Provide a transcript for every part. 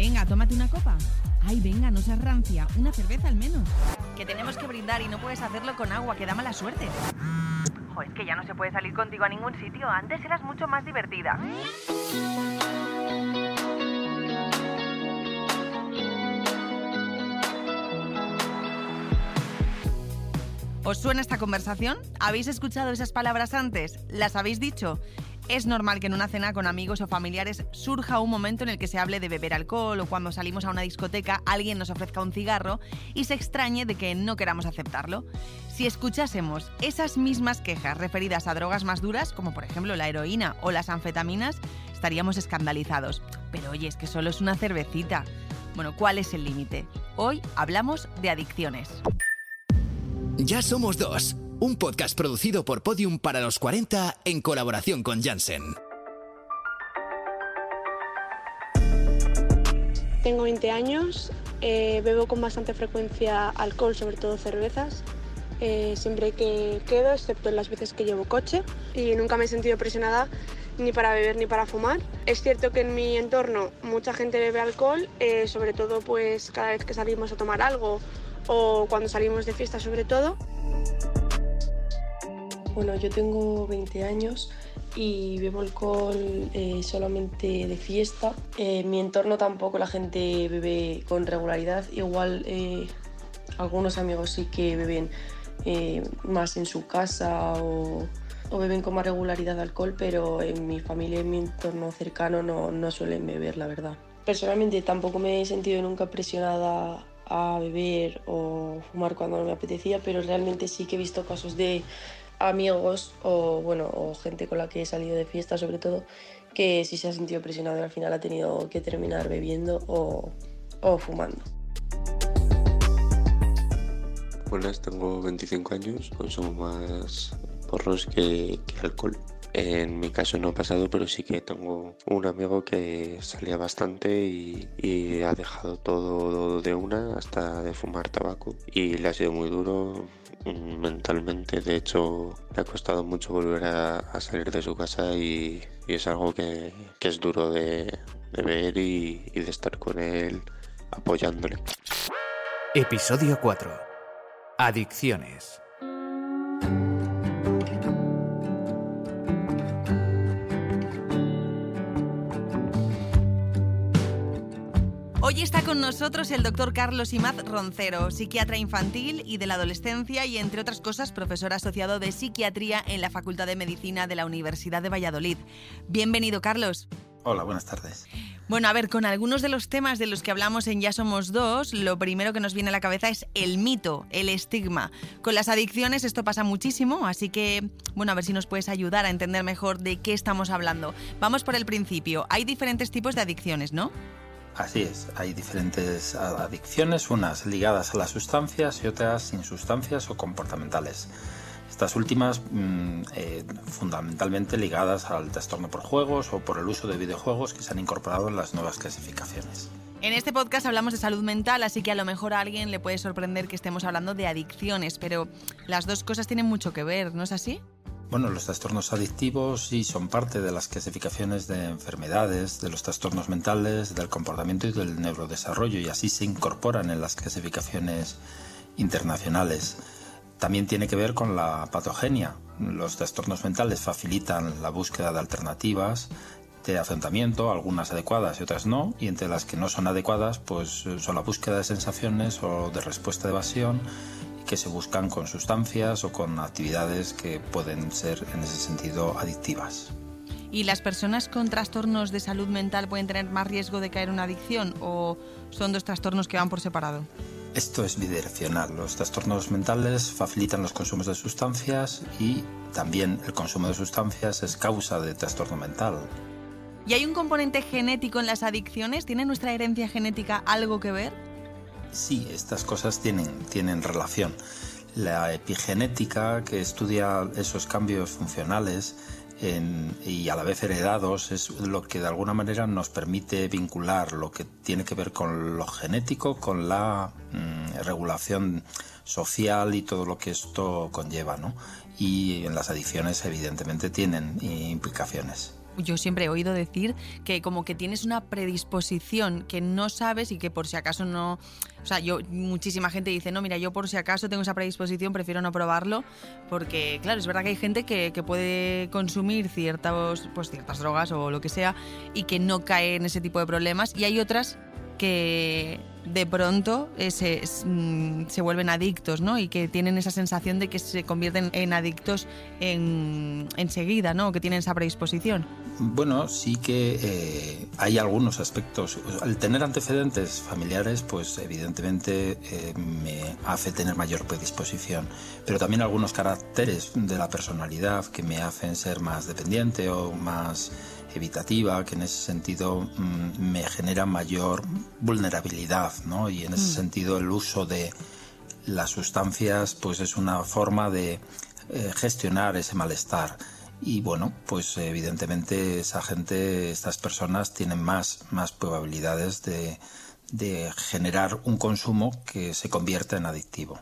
Venga, tómate una copa. Ay, venga, no seas rancia. Una cerveza al menos. Que tenemos que brindar y no puedes hacerlo con agua, que da mala suerte. Jo, es que ya no se puede salir contigo a ningún sitio. Antes eras mucho más divertida. ¿Os suena esta conversación? ¿Habéis escuchado esas palabras antes? ¿Las habéis dicho? Es normal que en una cena con amigos o familiares surja un momento en el que se hable de beber alcohol o cuando salimos a una discoteca alguien nos ofrezca un cigarro y se extrañe de que no queramos aceptarlo. Si escuchásemos esas mismas quejas referidas a drogas más duras, como por ejemplo la heroína o las anfetaminas, estaríamos escandalizados. Pero oye, es que solo es una cervecita. Bueno, ¿cuál es el límite? Hoy hablamos de adicciones. Ya somos dos. Un podcast producido por Podium para los 40 en colaboración con Janssen. Tengo 20 años, eh, bebo con bastante frecuencia alcohol, sobre todo cervezas, eh, siempre que quedo, excepto en las veces que llevo coche. Y nunca me he sentido presionada ni para beber ni para fumar. Es cierto que en mi entorno mucha gente bebe alcohol, eh, sobre todo pues cada vez que salimos a tomar algo o cuando salimos de fiesta sobre todo. Bueno, yo tengo 20 años y bebo alcohol eh, solamente de fiesta. Eh, en mi entorno tampoco la gente bebe con regularidad. Igual eh, algunos amigos sí que beben más en su casa o, o, beben con más regularidad alcohol, pero en mi familia en mi entorno cercano no, no suelen beber, la verdad. Personalmente tampoco me he sentido nunca presionada a beber o fumar cuando no me apetecía, pero realmente sí que he visto casos de amigos o bueno o gente con la que he salido de fiesta sobre todo que si se ha sentido presionado al final ha tenido que terminar bebiendo o, o fumando. Buenas, tengo 25 años, consumo más porros que, que alcohol. En mi caso no ha pasado, pero sí que tengo un amigo que salía bastante y, y, ha dejado todo de una hasta de fumar tabaco y le ha sido muy duro mentalmente. De hecho, le ha costado mucho volver a, salir de su casa y, es algo que, es duro de, de ver y, y de estar con él apoyándole. Episodio 4. Adicciones. Hoy está con nosotros el doctor Carlos Imaz Roncero, psiquiatra infantil y de la adolescencia y, entre otras cosas, profesor asociado de psiquiatría en la Facultad de Medicina de la Universidad de Valladolid. Bienvenido, Carlos. Hola, buenas tardes. Bueno, a ver, con algunos de los temas de los que hablamos en Ya Somos Dos, lo primero que nos viene a la cabeza es el mito, el estigma. Con las adicciones esto pasa muchísimo, así que, bueno, a ver si nos puedes ayudar a entender mejor de qué estamos hablando. Vamos por el principio. Hay diferentes tipos de adicciones, ¿no? Así es, hay diferentes adicciones, unas ligadas a las sustancias y otras sin sustancias o comportamentales. Estas últimas mmm, eh, fundamentalmente ligadas al trastorno por juegos o por el uso de videojuegos que se han incorporado en las nuevas clasificaciones. En este podcast hablamos de salud mental, así que a lo mejor a alguien le puede sorprender que estemos hablando de adicciones, pero las dos cosas tienen mucho que ver, ¿no es así? Bueno, los trastornos adictivos sí son parte de las clasificaciones de enfermedades, de los trastornos mentales, del comportamiento y del neurodesarrollo y así se incorporan en las clasificaciones internacionales. También tiene que ver con la patogenia. Los trastornos mentales facilitan la búsqueda de alternativas de afrontamiento, algunas adecuadas y otras no, y entre las que no son adecuadas pues son la búsqueda de sensaciones o de respuesta de evasión que se buscan con sustancias o con actividades que pueden ser en ese sentido adictivas. ¿Y las personas con trastornos de salud mental pueden tener más riesgo de caer en una adicción o son dos trastornos que van por separado? Esto es bidireccional. Los trastornos mentales facilitan los consumos de sustancias y también el consumo de sustancias es causa de trastorno mental. ¿Y hay un componente genético en las adicciones? ¿Tiene nuestra herencia genética algo que ver? Sí, estas cosas tienen, tienen relación. La epigenética, que estudia esos cambios funcionales en, y a la vez heredados, es lo que de alguna manera nos permite vincular lo que tiene que ver con lo genético, con la mmm, regulación social y todo lo que esto conlleva. ¿no? Y en las adicciones evidentemente tienen implicaciones. Yo siempre he oído decir que como que tienes una predisposición que no sabes y que por si acaso no... O sea, yo muchísima gente dice, no, mira, yo por si acaso tengo esa predisposición, prefiero no probarlo, porque claro, es verdad que hay gente que, que puede consumir ciertas, pues, ciertas drogas o lo que sea y que no cae en ese tipo de problemas y hay otras que de pronto eh, se, mm, se, vuelven adictos, ¿no? Y que tienen esa sensación de que se convierten en adictos en, enseguida, ¿no? que tienen esa predisposición. Bueno, sí que eh, hay algunos aspectos. Al tener antecedentes familiares, pues evidentemente eh, me hace tener mayor predisposición. Pero también algunos caracteres de la personalidad que me hacen ser más dependiente o más evitativa, que en ese sentido mm, me genera mayor vulnerabilidad, ¿no? Y en ese mm. sentido el uso de las sustancias pues es una forma de eh, gestionar ese malestar. Y bueno, pues evidentemente esa gente, estas personas tienen más, más probabilidades de, de generar un consumo que se convierta en adictivo.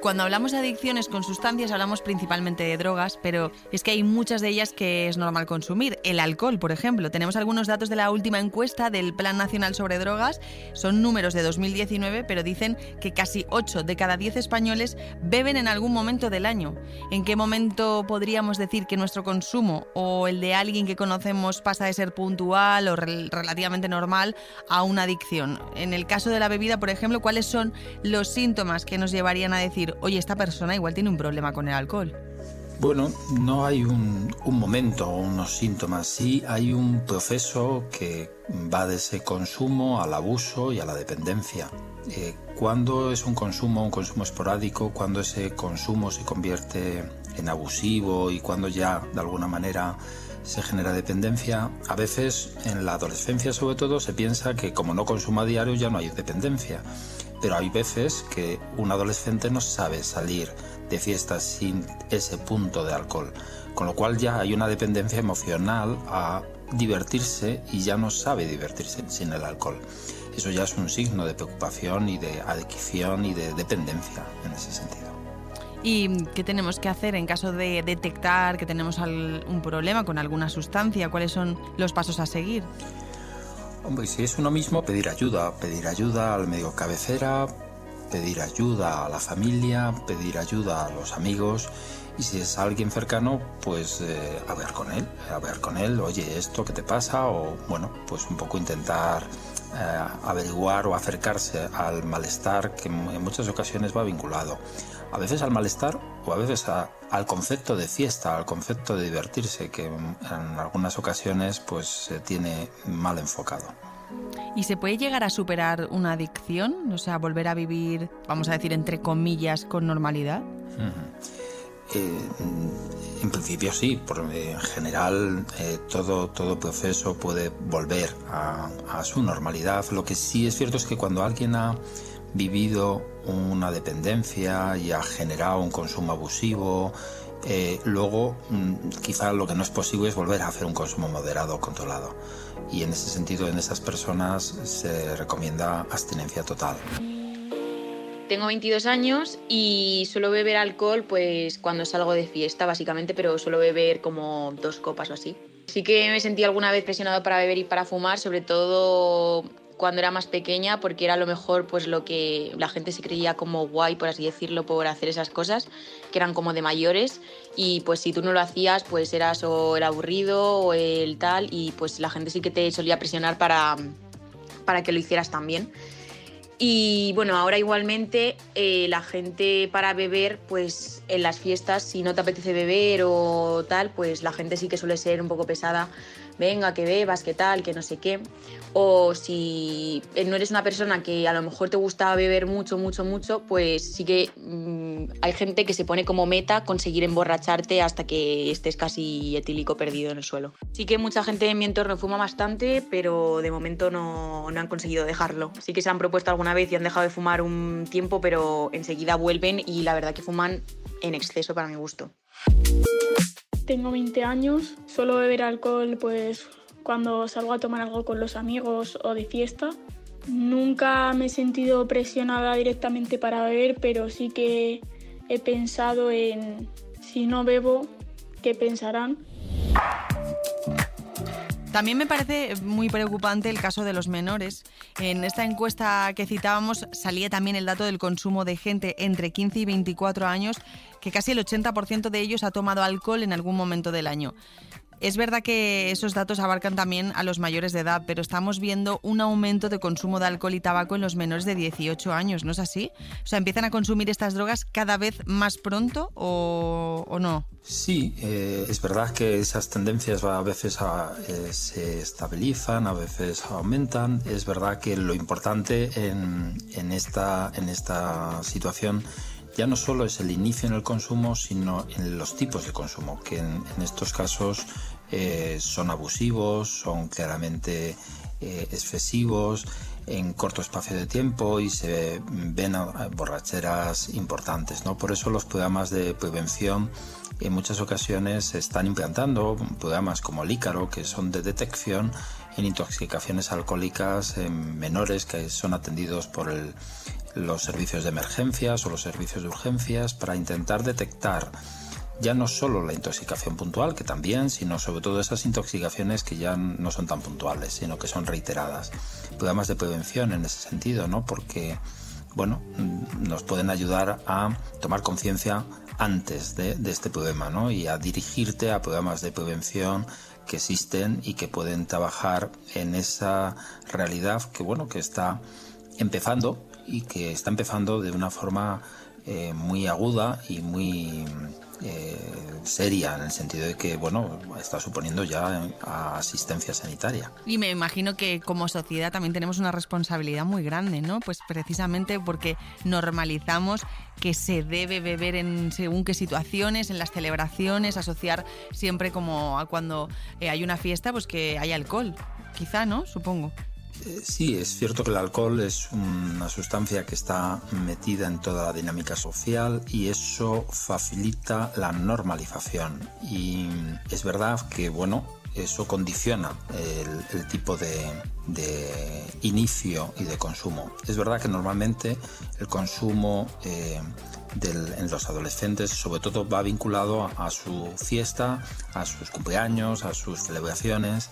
Cuando hablamos de adicciones con sustancias hablamos principalmente de drogas, pero es que hay muchas de ellas que es normal consumir. El alcohol, por ejemplo. Tenemos algunos datos de la última encuesta del Plan Nacional sobre Drogas. Son números de 2019, pero dicen que casi 8 de cada 10 españoles beben en algún momento del año. ¿En qué momento podríamos decir que nuestro consumo o el de alguien que conocemos pasa de ser puntual o relativamente normal a una adicción? En el caso de la bebida, por ejemplo, ¿cuáles son los síntomas que nos llevarían a decir decir, oye, esta persona igual tiene un problema con el alcohol? Bueno, no hay un, momento o unos síntomas, sí hay un proceso que va de ese consumo al abuso y a la dependencia. Eh, cuando es un consumo, un consumo esporádico, cuando ese consumo se convierte en abusivo y cuando ya de alguna manera se genera dependencia, a veces en la adolescencia sobre todo se piensa que como no consuma a diario ya no hay dependencia pero hay veces que un adolescente no sabe salir de fiestas sin ese punto de alcohol, con lo cual ya hay una dependencia emocional a divertirse y ya no sabe divertirse sin el alcohol. Eso ya es un signo de preocupación y de adicción y de dependencia en ese sentido. ¿Y qué tenemos que hacer en caso de detectar que tenemos un problema con alguna sustancia? ¿Cuáles son los pasos a seguir? Hombre, si es uno mismo, pedir ayuda, pedir ayuda al medio cabecera, pedir ayuda a la familia, pedir ayuda a los amigos. Y si es alguien cercano, pues eh, hablar con él, hablar con él, oye, esto qué te pasa o bueno, pues un poco intentar eh, averiguar o acercarse al malestar que en muchas ocasiones va vinculado. A veces al malestar o a veces al concepto de fiesta, al concepto de divertirse, que en algunas ocasiones pues se tiene mal enfocado. ¿Y se puede llegar a superar una adicción? O sea, volver a vivir, vamos a decir, entre comillas, con normalidad. Eh, en principio sí, por, en general eh, todo, todo proceso puede volver a, a, su normalidad. Lo que sí es cierto es que cuando alguien ha vivido una dependencia y ha generado un consumo abusivo, eh, luego mm, quizá lo que no es posible es volver a hacer un consumo moderado, controlado. Y en ese sentido, en esas personas se recomienda abstinencia total. Tengo 22 años y suelo beber alcohol pues cuando salgo de fiesta básicamente, pero suelo beber como dos copas o así. Sí que me sentí alguna vez presionado para beber y para fumar, sobre todo cuando era más pequeña porque era a lo mejor pues lo que la gente se creía como guay por así decirlo por hacer esas cosas que eran como de mayores y pues si tú no lo hacías pues eras o el aburrido o el tal y pues la gente sí que te solía presionar para, para que lo hicieras también. Y bueno, ahora igualmente eh, la gente para beber, pues en las fiestas, si no te apetece beber o tal, pues la gente sí que suele ser un poco pesada venga, que bebas, que tal, que no sé qué. O si no eres una persona que a lo mejor te gusta beber mucho, mucho, mucho, pues sí que mm, hay gente que se pone como meta conseguir emborracharte hasta que estés casi etílico perdido en el suelo. Sí que mucha gente en mi entorno fuma bastante, pero de momento no, no han conseguido dejarlo. Sí que se han propuesto alguna vez y han dejado de fumar un tiempo, pero enseguida vuelven y la verdad que fuman en exceso para mi gusto. Tengo 20 años, suelo beber alcohol pues cuando salgo a tomar algo con los amigos o de fiesta. Nunca me he sentido presionada directamente para beber, pero sí que he pensado en si no bebo, ¿qué pensarán? También me parece muy preocupante el caso de los menores. En esta encuesta que citábamos salía también el dato del consumo de gente entre 15 y 24 años, que casi el 80% de ellos ha tomado alcohol en algún momento del año. Es verdad que esos datos abarcan también a los mayores de edad, pero estamos viendo un aumento de consumo de alcohol y tabaco en los menores de 18 años, ¿no es así? O sea, ¿empiezan a consumir estas drogas cada vez más pronto o, no? Sí, eh, es verdad que esas tendencias a veces eh, se estabilizan, a veces aumentan. Es verdad que lo importante en, esta, en esta situación ya no solo es el inicio en el consumo, sino en los tipos de consumo, que en, estos casos eh, son abusivos, son claramente eh, excesivos en corto espacio de tiempo y se ven borracheras importantes. ¿no? Por eso los programas de prevención en muchas ocasiones se están implantando programas como el Ícaro, que son de detección en intoxicaciones alcohólicas en menores que son atendidos por el, los servicios de emergencias o los servicios de urgencias para intentar detectar ya no solo la intoxicación puntual, que también, sino sobre todo esas intoxicaciones que ya no son tan puntuales, sino que son reiteradas. Programas de prevención en ese sentido, ¿no? Porque, bueno, nos pueden ayudar a tomar conciencia antes de, de, este problema, ¿no? Y a dirigirte a programas de prevención que existen y que pueden trabajar en esa realidad que, bueno, que está empezando y que está empezando de una forma eh, muy aguda y muy eh, seria en el sentido de que bueno está suponiendo ya asistencia sanitaria. Y me imagino que como sociedad también tenemos una responsabilidad muy grande no pues precisamente porque normalizamos que se debe beber en según qué situaciones en las celebraciones asociar siempre como a cuando eh, hay una fiesta pues que hay alcohol. Quizá no supongo. eh, sí, es cierto que el alcohol es una sustancia que está metida en toda la dinámica social y eso facilita la normalización. Y es verdad que, bueno, eso condiciona el, tipo de, inicio y de consumo. Es verdad que normalmente el consumo eh, en los adolescentes sobre todo va vinculado a su fiesta, a sus cumpleaños, a sus celebraciones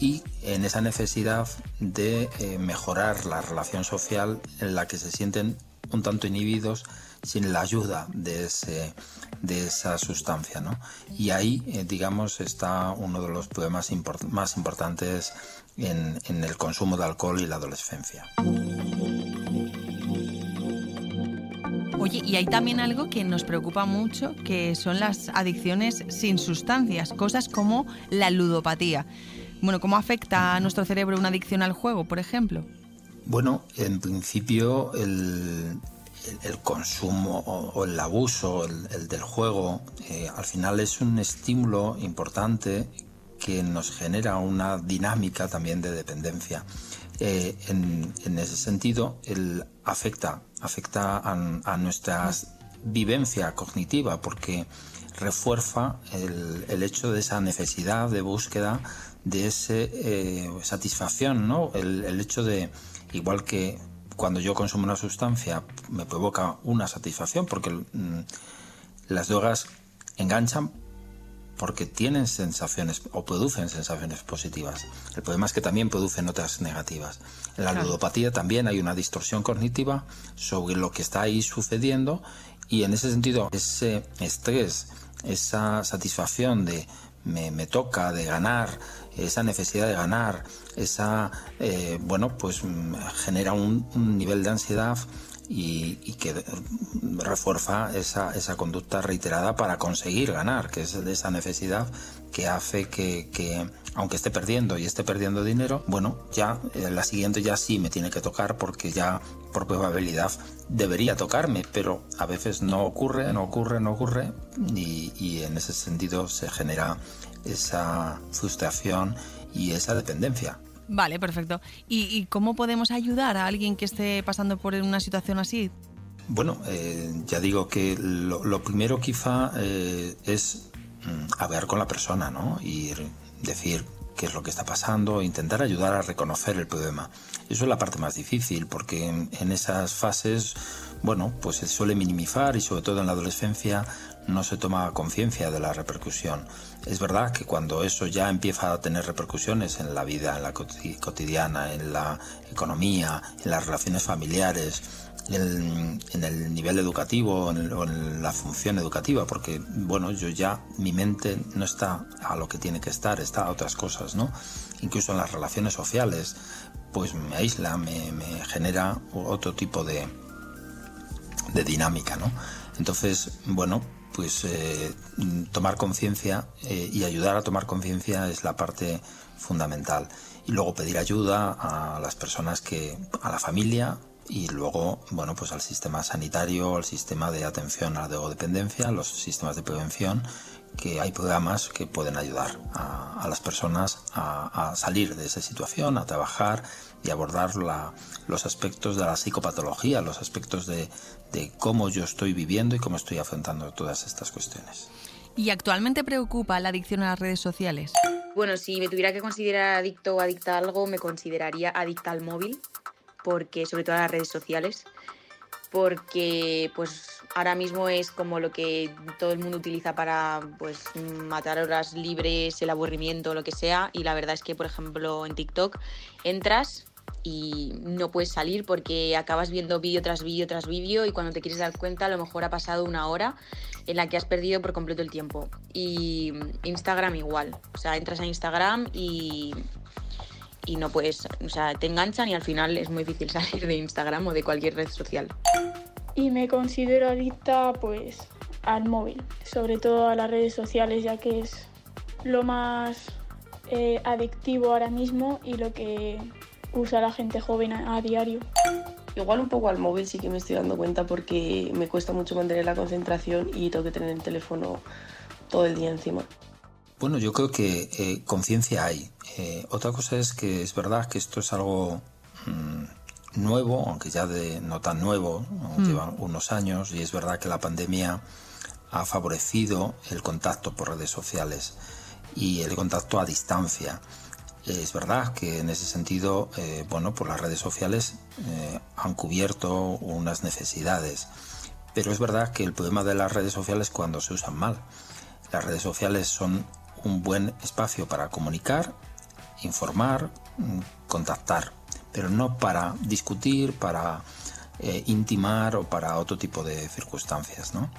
y en esa necesidad de eh, mejorar la relación social en la que se sienten un tanto inhibidos sin la ayuda de, ese, de esa sustancia. ¿no? Y ahí, eh, digamos, está uno de los problemas más importantes en, en el consumo de alcohol y la adolescencia. Oye, y hay también algo que nos preocupa mucho, que son las adicciones sin sustancias, cosas como la ludopatía. Bueno, ¿cómo afecta a nuestro cerebro una adicción al juego, por ejemplo? Bueno, en principio el, consumo o, el abuso el, del juego eh, al final es un estímulo importante que nos genera una dinámica también de dependencia. Eh, en, ese sentido, afecta, afecta a, nuestra vivencia cognitiva porque refuerza el, hecho de esa necesidad de búsqueda de esa eh, satisfacción, ¿no? El, hecho de, igual que cuando yo consumo una sustancia me provoca una satisfacción, porque mm, las drogas enganchan porque tienen sensaciones o producen sensaciones positivas. El problema es que también producen otras negativas. En la ludopatía también hay una distorsión cognitiva sobre lo que está ahí sucediendo y en ese sentido ese estrés, esa satisfacción de me, me toca, de ganar, esa necesidad de ganar, esa, eh, bueno, pues mm, genera un, nivel de ansiedad y, que refuerza esa, esa, conducta reiterada para conseguir ganar, que es de esa necesidad que hace que, aunque esté perdiendo y esté perdiendo dinero, bueno, ya eh, la siguiente ya sí me tiene que tocar porque ya por probabilidad debería tocarme, pero a veces no ocurre, no ocurre, no ocurre y, y en ese sentido se genera esa frustración y esa dependencia. Vale, perfecto. ¿Y, cómo podemos ayudar a alguien que esté pasando por una situación así? Bueno, eh, ya digo que lo, primero quizá eh, es mm, hablar con la persona, ¿no? Y decir qué es lo que está pasando, intentar ayudar a reconocer el problema. Eso es la parte más difícil porque en, esas fases, bueno, pues se suele minimizar y sobre todo en la adolescencia no se toma conciencia de la repercusión. Es verdad que cuando eso ya empieza a tener repercusiones en la vida, en la cotidiana, en la economía, en las relaciones familiares, en, el nivel educativo o en, la función educativa, porque bueno, yo ya mi mente no está a lo que tiene que estar, está a otras cosas, ¿no? Incluso en las relaciones sociales, pues me aísla, me, genera otro tipo de, de dinámica, ¿no? Entonces, bueno, pues eh, tomar conciencia eh, y ayudar a tomar conciencia es la parte fundamental. Y luego pedir ayuda a las personas que, a la familia, y luego, bueno, pues al sistema sanitario, al sistema de atención a la drogodependencia, los sistemas de prevención, que hay programas que pueden ayudar a, las personas a, salir de esa situación, a trabajar y abordar los aspectos de la psicopatología, los aspectos de, de cómo yo estoy viviendo y cómo estoy afrontando todas estas cuestiones. ¿Y actualmente preocupa la adicción a las redes sociales? Bueno, si me tuviera que considerar adicto o adicta a algo, me consideraría adicta al móvil porque sobre todo las redes sociales, porque pues ahora mismo es como lo que todo el mundo utiliza para pues matar horas libres, el aburrimiento, lo que sea, y la verdad es que por ejemplo en TikTok entras y no puedes salir porque acabas viendo vídeo tras vídeo tras vídeo y cuando te quieres dar cuenta a lo mejor ha pasado una hora en la que has perdido por completo el tiempo. Y Instagram igual, o sea, entras a Instagram y y no puedes, o sea, te enganchan y al final es muy difícil salir de Instagram o de cualquier red social. Y me considero adicta pues al móvil, sobre todo a las redes sociales, ya que es lo más eh, adictivo ahora mismo y lo que usa la gente joven a diario. Igual un poco al móvil sí que me estoy dando cuenta porque me cuesta mucho mantener la concentración y tengo que tener el teléfono todo el día encima. Bueno, yo creo que eh, conciencia hay. Eh, otra cosa es que es verdad que esto es algo mm, nuevo, aunque ya de no tan nuevo, mm. llevan unos años, y es verdad que la pandemia ha favorecido el contacto por redes sociales y el contacto a distancia. Es verdad que en ese sentido, eh, bueno, pues las redes sociales han cubierto unas necesidades, pero es verdad que el problema de las redes sociales es cuando se usan mal. Las redes sociales son un buen espacio para comunicar, informar, mm, contactar, pero no para discutir, para eh, intimar o para otro tipo de circunstancias. ¿no?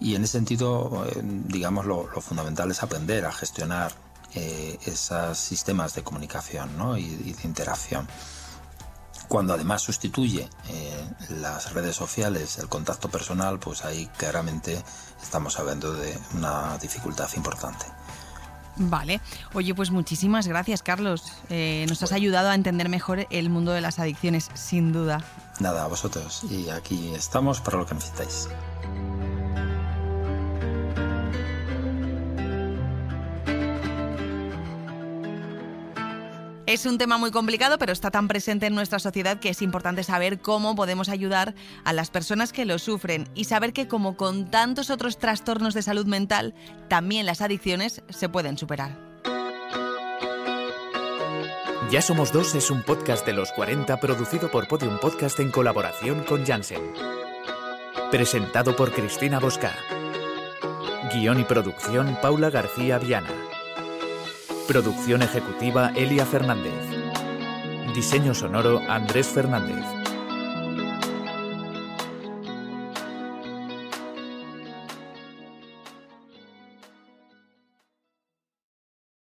Y en ese sentido, eh, digamos, lo, fundamental es aprender a gestionar eh, esos sistemas de comunicación y, y, de interacción. Cuando además sustituye las redes sociales el contacto personal, pues ahí claramente estamos hablando de una dificultad importante. Vale. Oye, pues muchísimas gracias, Carlos. Eh, nos has ayudado a entender mejor el mundo de las adicciones, sin duda. Nada, a vosotros. Y aquí estamos para lo que necesitáis. Es un tema muy complicado, pero está tan presente en nuestra sociedad que es importante saber cómo podemos ayudar a las personas que lo sufren y saber que como con tantos otros trastornos de salud mental, también las adicciones se pueden superar. Ya Somos Dos es un podcast de los 40 producido por Podium Podcast en colaboración con Janssen. Presentado por Cristina Bosca. Guión y producción Paula García Viana. Producción ejecutiva Elia Fernández. Diseño sonoro Andrés Fernández.